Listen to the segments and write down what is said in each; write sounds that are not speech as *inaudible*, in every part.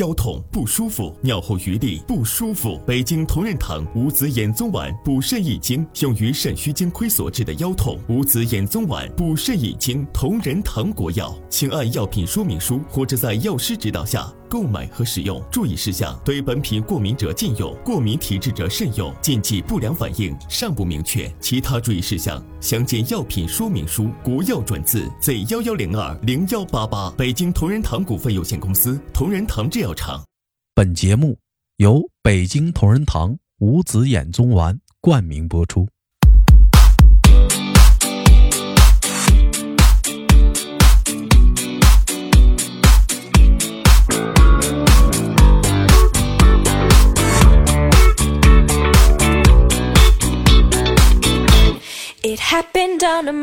腰痛不舒服，尿后余沥不舒服。北京同仁堂五子衍宗丸补肾益精，用于肾虚精亏所致的腰痛。五子衍宗丸补肾益精，同仁堂国药，请按药品说明书或者在药师指导下购买和使用。注意事项：对本品过敏者禁用，过敏体质者慎用。禁忌不良反应尚不明确。其他注意事项详见药品说明书。国药准字 Z 幺幺零二零幺八八。北京同仁堂股份有限公司，同仁堂制药厂。本节目由北京同仁堂五子衍宗丸冠名播出。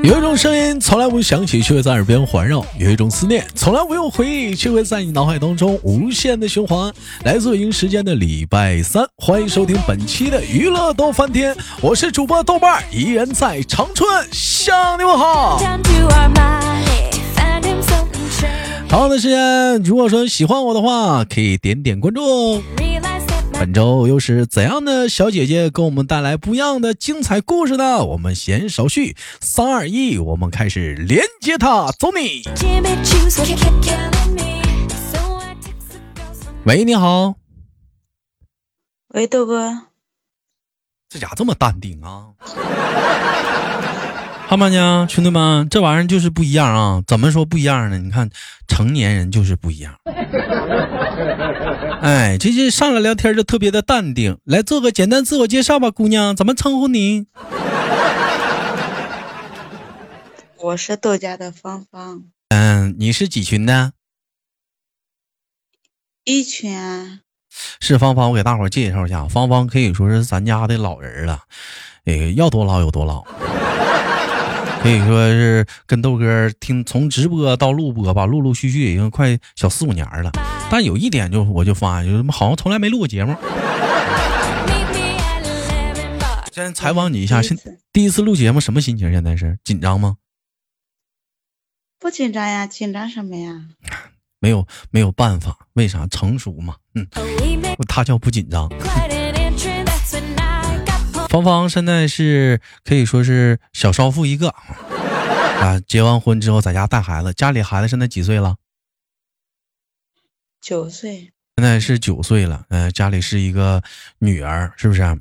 有一种声音从来不响起，却会在耳边环绕；有一种思念从来不用回忆，却会在你脑海当中无限的循环。来自北京时间的礼拜三，欢迎收听本期的娱乐逗翻天，我是主播豆瓣，依然在长春向你们好。同样的时间，如果说喜欢我的话，可以点点关注。本周又是怎样的小姐姐给我们带来不一样的精彩故事呢？我们闲少叙，三二一，我们开始连接她，走你。喂，你好。喂，豆哥。这家这么淡定啊？汉妈娘，兄弟们，这玩意儿就是不一样啊！怎么说不一样呢？你看，成年人就是不一样。*laughs* 哎，这这上来聊天就特别的淡定。来做个简单自我介绍吧，姑娘，怎么称呼你？我是豆家的芳芳。嗯，你是几群的？一群啊。是芳芳，我给大伙介绍一下，芳芳可以说是咱家的老人了，哎，要多老有多老。可以说是跟豆哥听从直播到录播吧，陆陆续续已经快小四五年了。但有一点就我就发现，就是好像从来没录过节目。先采访你一下，现第一次录节目什么心情？现在是紧张吗？不紧张呀，紧张什么呀？没有没有办法，为啥？成熟嘛。嗯，他叫不紧张。芳芳现在是可以说是小少妇一个 *laughs* 啊，结完婚之后在家带孩子，家里孩子现在几岁了？九岁。现在是九岁了，嗯，家里是一个女儿，是不是？嗯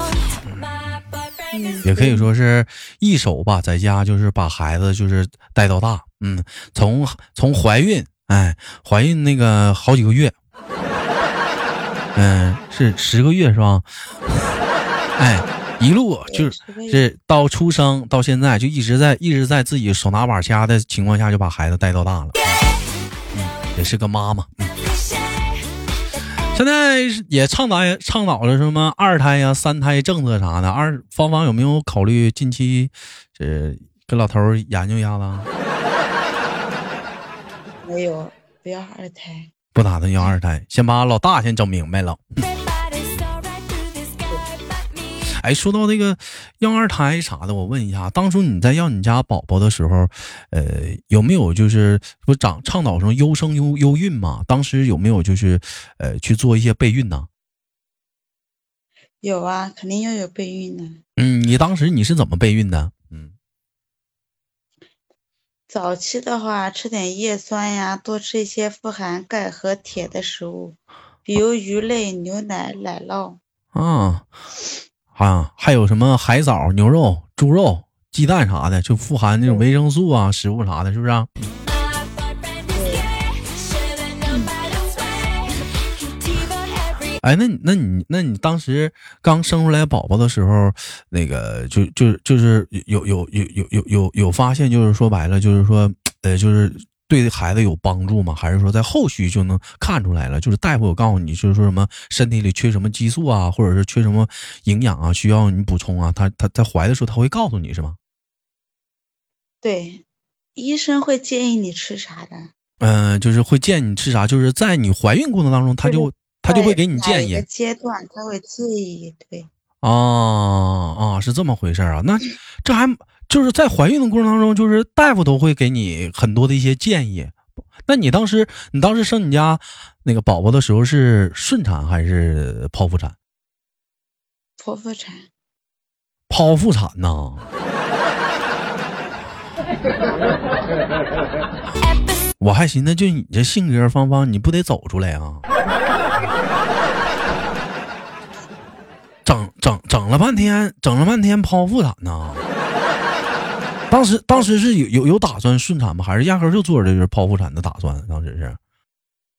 也可以说是一手吧，在家就是把孩子就是带到大，嗯，从从怀孕，哎，怀孕那个好几个月，嗯，是十个月是吧？*laughs* 哎。一路就是这到出生到现在就一直在一直在自己手拿把掐的情况下就把孩子带到大了，嗯，也是个妈妈。现在也倡导倡导了什么二胎呀、三胎政策啥的。二芳芳有没有考虑近期这跟老头研究一下子？*laughs* 没有，不要二胎。不打算要二胎，先把老大先整明白了。*laughs* 哎，说到那个要二胎啥的，我问一下，当初你在要你家宝宝的时候，呃，有没有就是不长倡导什么优生优优孕嘛？当时有没有就是呃去做一些备孕呢？有啊，肯定要有备孕的。嗯，你当时你是怎么备孕的？嗯，早期的话，吃点叶酸呀，多吃一些富含钙和铁的食物，比如鱼类、牛奶、奶酪。啊。啊，还有什么海藻、牛肉、猪肉、鸡蛋啥的，就富含那种维生素啊，食物啥的，是不是？哎，那那你那你当时刚生出来宝宝的时候，那个就就就是有有有有有有有发现，就是说白了，就是说，呃，就是。对孩子有帮助吗？还是说在后续就能看出来了？就是大夫有告诉你，就是说什么身体里缺什么激素啊，或者是缺什么营养啊，需要你补充啊？他他在怀的时候他会告诉你是吗？对，医生会建议你吃啥的？嗯，就是会建议你吃啥，就是在你怀孕过程当中，他就他就会给你建议。阶段他会建议对。啊啊，是这么回事啊？那 *clears throat* 这还。就是在怀孕的过程当中，就是大夫都会给你很多的一些建议。那你当时，你当时生你家那个宝宝的时候是顺产还是剖腹产？剖腹产。剖腹产呐？*laughs* 我还寻思，就你这性格，芳芳，你不得走出来啊？*laughs* 整整整了半天，整了半天剖腹产呢。当时当时是有有有打算顺产吗？还是压根就做着就是剖腹产的打算？当时是，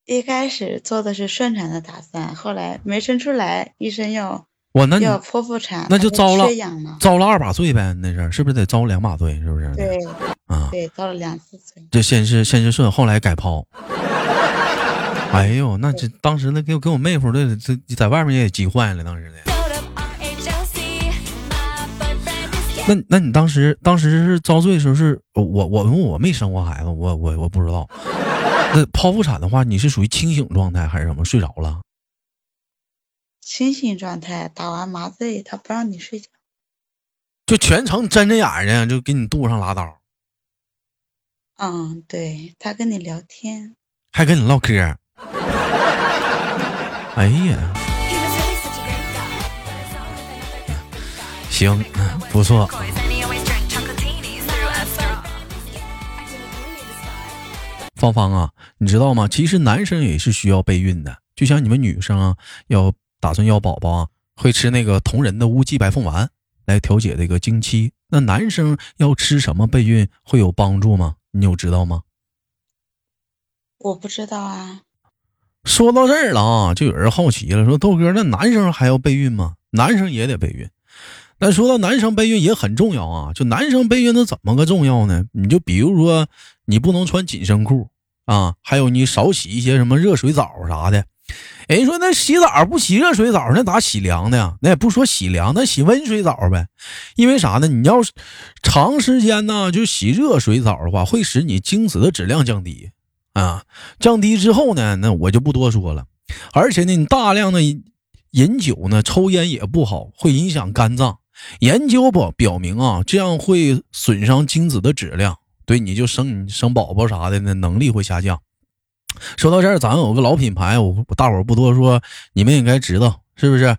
一开始做的是顺产的打算，后来没生出来，医生要我那要剖腹产，那就遭了遭了二把罪呗。那是是不是得遭两把罪？是不是？对，啊，对，遭了两次罪。这先是先是顺，后来改剖。*laughs* 哎呦，那这当时那给我给我妹夫的这在外面也急坏了，当时的。那那你当时当时是遭罪的时候是我我我没生过孩子，我我我不知道。*laughs* 那剖腹产的话，你是属于清醒状态还是什么？睡着了？清醒状态，打完麻醉，他不让你睡觉，就全程睁着眼睛，就给你肚上拉刀。嗯，对他跟你聊天，还跟你唠嗑。*laughs* 哎呀！行，不错。芳芳啊，你知道吗？其实男生也是需要备孕的，就像你们女生啊，要打算要宝宝啊，会吃那个同仁的乌鸡白凤丸来调节这个经期。那男生要吃什么备孕会有帮助吗？你有知道吗？我不知道啊。说到这儿了啊，就有人好奇了，说豆哥，那男生还要备孕吗？男生也得备孕。但说到男生备孕也很重要啊，就男生备孕那怎么个重要呢？你就比如说，你不能穿紧身裤啊，还有你少洗一些什么热水澡啥的。人说那洗澡不洗热水澡，那咋洗凉的呀？那也不说洗凉，那洗温水澡呗。因为啥呢？你要是长时间呢就洗热水澡的话，会使你精子的质量降低啊。降低之后呢，那我就不多说了。而且呢，你大量的饮酒呢，抽烟也不好，会影响肝脏。研究不表明啊，这样会损伤精子的质量，对你就生你生宝宝啥的那能力会下降。说到这儿，咱有个老品牌，我大伙不多说，你们应该知道是不是？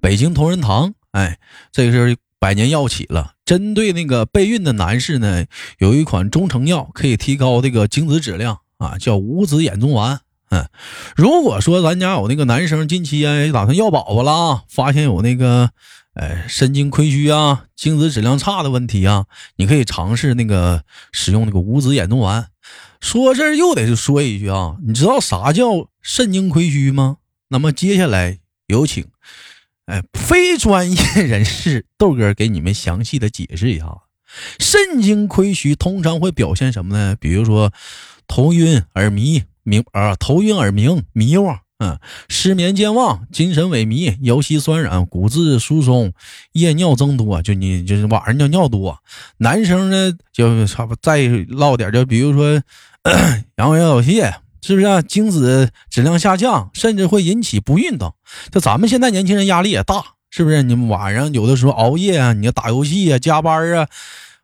北京同仁堂，哎，这个是百年药企了。针对那个备孕的男士呢，有一款中成药可以提高这个精子质量啊，叫五子衍宗丸。嗯，如果说咱家有那个男生近期哎打算要宝宝了啊，发现有那个。哎，肾精亏虚啊，精子质量差的问题啊，你可以尝试那个使用那个五子衍宗丸。说这又得说一句啊，你知道啥叫肾精亏虚吗？那么接下来有请，哎，非专业人士豆哥给你们详细的解释一下。肾精亏虚通常会表现什么呢？比如说头晕耳迷、迷啊，头晕耳鸣、迷惘。嗯，失眠、健忘、精神萎靡、腰膝酸软、骨质疏松、夜尿增多，就你就是晚上尿尿多。男生呢，就差不再唠点，就比如说 *coughs* 阳痿早泄，是不是？精子质量下降，甚至会引起不孕等。就咱们现在年轻人压力也大，是不是？你晚上有的时候熬夜啊，你要打游戏啊，加班啊，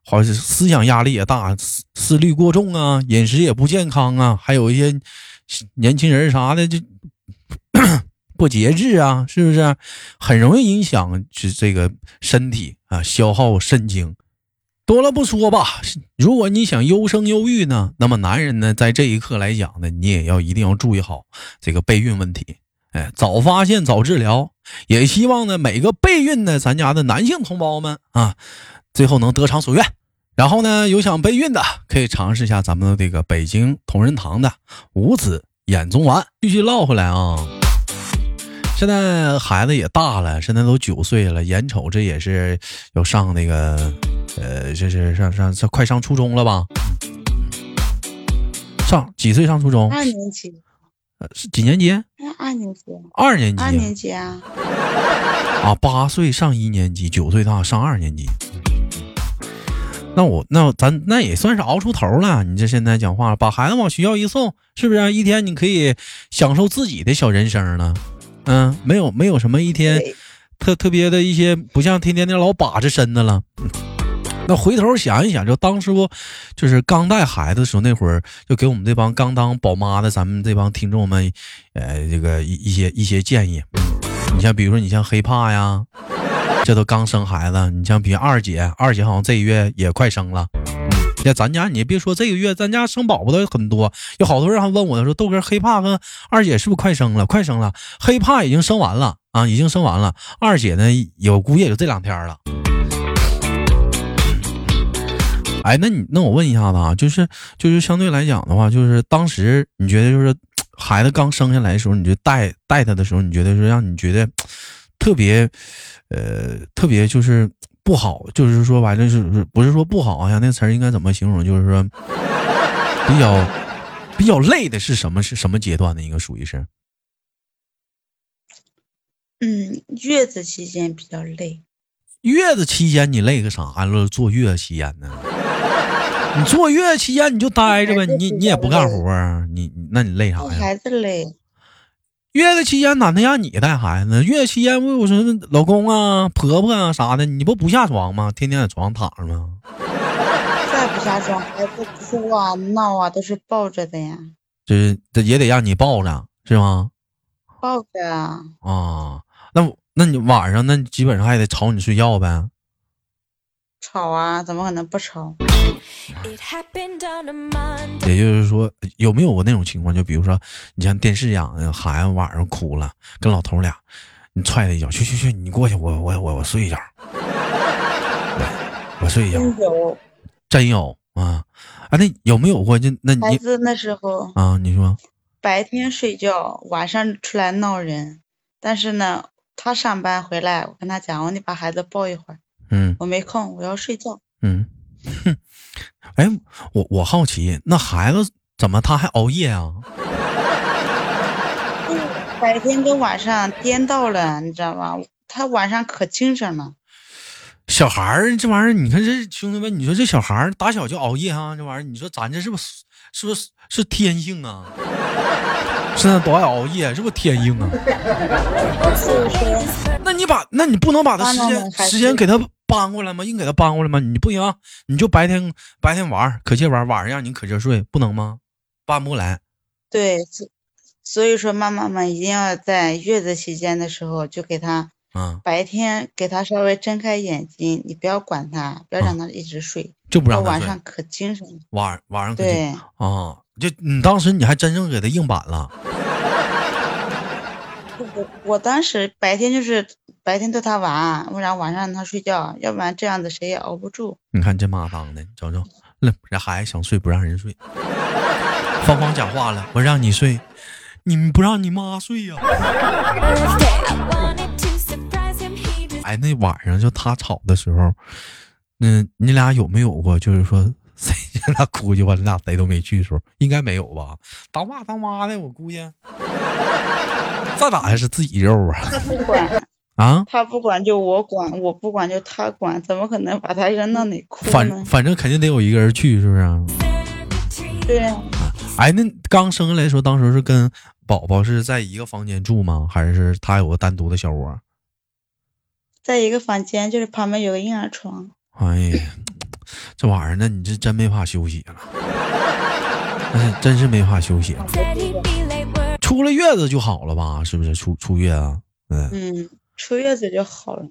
好像思想压力也大，思思虑过重啊，饮食也不健康啊，还有一些年轻人啥的就。不节制啊，是不是很容易影响这这个身体啊？消耗肾精，多了不说吧。如果你想优生优育呢，那么男人呢，在这一刻来讲呢，你也要一定要注意好这个备孕问题。哎，早发现早治疗，也希望呢每个备孕的咱家的男性同胞们啊，最后能得偿所愿。然后呢，有想备孕的可以尝试一下咱们的这个北京同仁堂的五子衍宗丸。继续唠回来啊。现在孩子也大了，现在都九岁了，眼瞅着也是要上那个，呃，就是上上上快上初中了吧？上几岁上初中？二年级。呃，是几年级？二年级。二年级。二年级啊。啊，八岁上一年级，九岁大上二年级。那我那咱那也算是熬出头了。你这现在讲话，把孩子往学校一送，是不是一天你可以享受自己的小人生了？嗯，没有没有什么一天特特别的一些，不像天天那老把着身子了。那回头想一想，就当初就是刚带孩子的时候，那会儿就给我们这帮刚当宝妈的咱们这帮听众们，呃，这个一一些一些建议。你像比如说，你像黑怕呀，这都刚生孩子。你像比如二姐，二姐好像这个月也快生了。那咱家你别说这个月，咱家生宝宝的很多，有好多人还问我呢说，豆哥黑怕跟二姐是不是快生了？快生了，黑怕已经生完了啊，已经生完了。二姐呢，有估计也就这两天了。哎，那你那我问一下子啊，就是就是相对来讲的话，就是当时你觉得就是孩子刚生下来的时候，你就带带他的时候，你觉得是让你觉得特别呃特别就是不好，就是说完了是不是说不好呀？那词儿应该怎么形容？就是说比较比较累的是什么？是什么阶段的？一个属于是嗯，月子期间比较累。月子期间你累个啥了？坐月子期间呢？你坐月子期间你就待着呗，你你也不干活啊？你那你累啥呀？孩子累。月子期间哪能让你带孩子？月子期间不有说老公啊、婆婆啊啥的，你不不下床吗？天天在床上躺着吗？再不下床，孩子哭啊、闹啊，都是抱着的呀。就是这也得让你抱着，是吗？抱着啊。啊，那那你晚上那基本上还得吵你睡觉呗？吵啊，怎么可能不吵？也就是说，有没有过那种情况？就比如说，你像电视一样孩子晚上哭了，跟老头俩，你踹他一脚，去去去，你过去，我我我我睡一觉，我睡一觉。真有，真有啊！啊，那有没有过？就那你孩子那时候啊，你说白天睡觉，晚上出来闹人，但是呢，他上班回来，我跟他讲，我你把孩子抱一会儿。嗯，我没空，我要睡觉。嗯，哼，哎，我我好奇，那孩子怎么他还熬夜啊？白天跟晚上颠倒了，你知道吧？他晚上可精神了。小孩儿这玩意儿，你看这兄弟们，你说这小孩儿打小就熬夜啊，这玩意儿，你说咱这是不是是不是是天性啊？现在都爱熬夜，是不是天性啊？*laughs* 那你把，那你不能把他时间时间给他搬过来吗？硬给他搬过来吗？你不行，你就白天白天玩可劲玩，晚上让你可劲睡，不能吗？搬不过来。对，所以说妈妈们一定要在月子期间的时候就给他，嗯，白天给他稍微睁开眼睛，你不要管他，不要让他一直睡，就不让他晚上可精神。晚晚上可对啊，就你当时你还真正给他硬板了。我我当时白天就是白天逗他玩，不然晚上让他睡觉，要不然这样子谁也熬不住。你看这妈当的，瞅瞅，那这孩子想睡不让人睡。芳芳讲话了，我让你睡，你不让你妈睡呀？哎，那晚上就他吵的时候，嗯，你俩有没有过就是说谁让他哭去，吧，你俩谁都没去的时候？应该没有吧？当爸当妈的，我估计。这咋还是自己肉啊？他不管 *laughs* 啊，他不管就我管，我不管就他管，怎么可能把他扔到哪哭呢？反反正肯定得有一个人去，是不是？对。哎，那刚生下来的时候，当时是跟宝宝是在一个房间住吗？还是他有个单独的小窝？在一个房间，就是旁边有个婴儿床。哎呀，这玩意儿，那你这真没法休息了，那真是没法休息了。出了月子就好了吧？是不是出出月啊？嗯嗯，出月子就好了。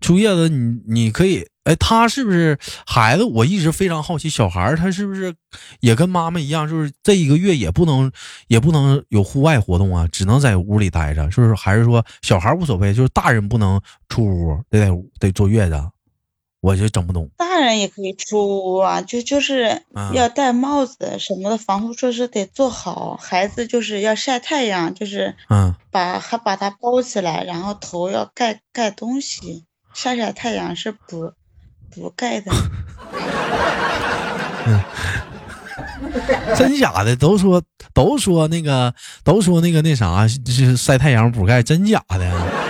出月子，你你可以，哎，他是不是孩子？我一直非常好奇，小孩他是不是也跟妈妈一样，就是这一个月也不能也不能有户外活动啊，只能在屋里待着，是不是？还是说小孩无所谓，就是大人不能出屋，得在得坐月子？我就整不懂，大人也可以出屋啊，就就是要戴帽子什么的，防护措施得做好。孩子就是要晒太阳，就是嗯，把还把它包起来，然后头要盖盖东西，晒晒太阳是补补钙的。嗯，*laughs* 真假的都说都说那个都说那个那啥就是晒太阳补钙，真假的？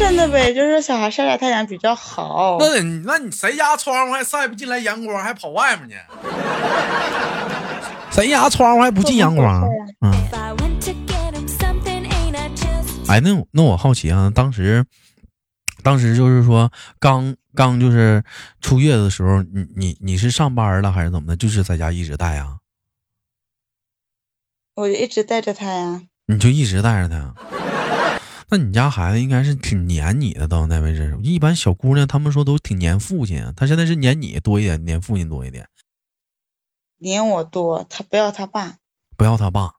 真的呗，就是小孩晒晒太阳比较好。那那你谁家窗户还晒不进来阳光，还跑外面去？*laughs* 谁家窗户还不进阳光？嗯。哎，那那我好奇啊，当时当时就是说刚刚就是出月子的时候，你你你是上班了还是怎么的？就是在家一直带啊？我就一直带着他呀。你就一直带着他？那你家孩子应该是挺黏你的，到那为止。一般小姑娘他们说都挺黏父亲，他现在是黏你多一点，黏父亲多一点。黏我多，他不要他爸，不要他爸。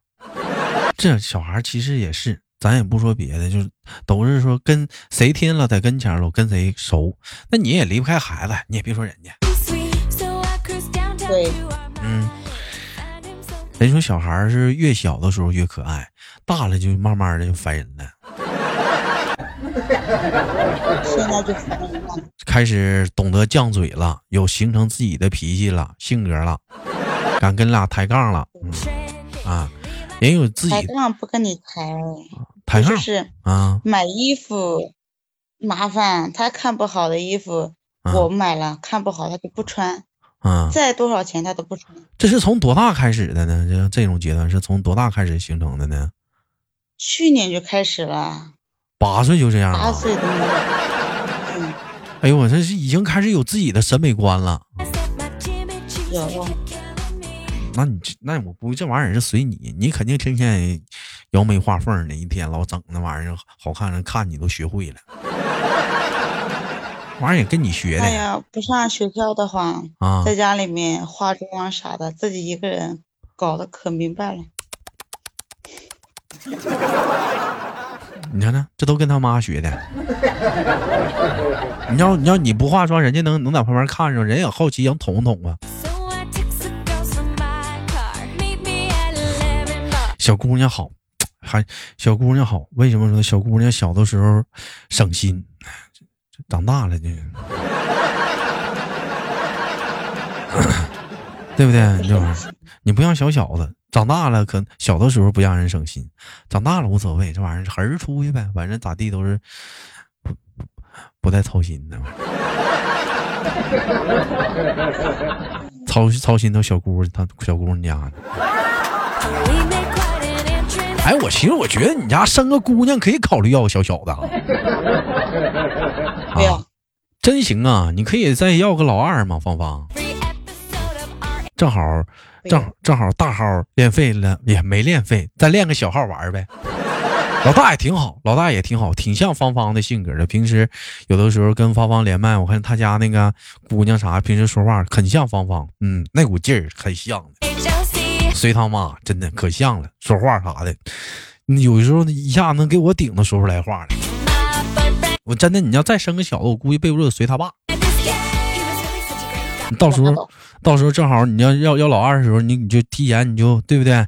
这小孩其实也是，咱也不说别的，就是都是说跟谁天了在跟前了，跟谁熟，那你也离不开孩子，你也别说人家。对，嗯，人说小孩是越小的时候越可爱，大了就慢慢的就烦人了。现在就。开始懂得犟嘴了，有形成自己的脾气了，性格了，敢跟俩抬杠了，嗯啊，也有自己抬杠不跟你抬，抬杠是啊买衣服麻烦，他看不好的衣服啊我买了，看不好他就不穿，啊，再多少钱他都不穿。这是从多大开始的呢？这这种阶段是从多大开始形成的呢？去年就开始了，八岁就这样八了？岁都没有。嗯，哎呦，我这是已经开始有自己的审美观了。有那你这那我估计这玩意儿是随你，你肯定天天摇眉画凤的，一天老整那玩意儿好看，人看你都学会了。玩意儿也跟你学的哎呀，不上学校的话，啊在家里面化妆啊啥的，自己一个人搞得可明白了。你看看，这都跟他妈学的。*laughs* 你要你要你不化妆，人家能能在旁边看着，人也好奇，想捅捅啊。小姑娘好，还小姑娘好，为什么说小姑娘小的时候省心，长大了呢？*laughs* 对不对？你这玩意儿，你不像小小子，长大了可小的时候不让人省心，长大了无所谓，这玩意儿横着出去呗，反正咋地都是不不不带操心的。操操心都小姑她小姑娘家的。哎，我其实我觉得你家生个姑娘可以考虑要个小小的啊，啊，真行啊！你可以再要个老二嘛，芳芳，正好正好正好大号练废了也没练废，再练个小号玩呗。*laughs* 老大也挺好，老大也挺好，挺像芳芳的性格的。平时有的时候跟芳芳连麦，我看他家那个姑娘啥，平时说话很像芳芳，嗯，那股劲儿很像的。随他妈，真的可像了，说话啥的，有时候一下能给我顶的说出来话来。我真的，你要再生个小子，我估计背不住随他爸。你到时候，到时候正好你要要要老二的时候，你你就提前你就对不对？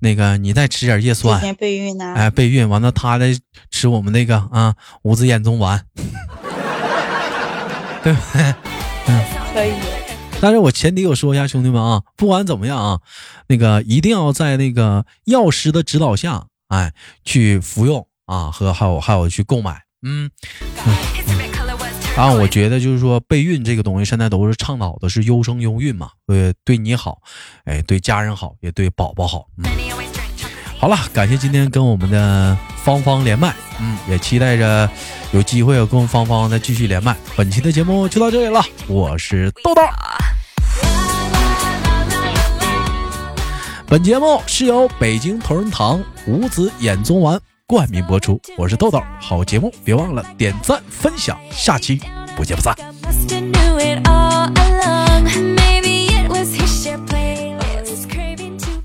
那个你再吃点叶提酸，前备孕呢、哎，备孕完了，他再吃我们那个啊五子衍宗丸，*laughs* 对不对？嗯可以。但是我前提我说一下，兄弟们啊，不管怎么样啊，那个一定要在那个药师的指导下，哎，去服用啊，和还有还有去购买，嗯。啊，我觉得就是说备孕这个东西，现在都是倡导的是优生优孕嘛，呃，对你好，哎，对家人好，也对宝宝好。嗯，好了，感谢今天跟我们的芳芳连麦，嗯，也期待着有机会跟芳芳再继续连麦。本期的节目就到这里了，我是豆豆。本节目是由北京同仁堂五子衍宗丸冠名播出，我是豆豆。好节目别忘了点赞分享，下期不见不散。Must have knew it all along. Maybe it was his share playlist, craving to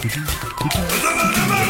Mm-hmm.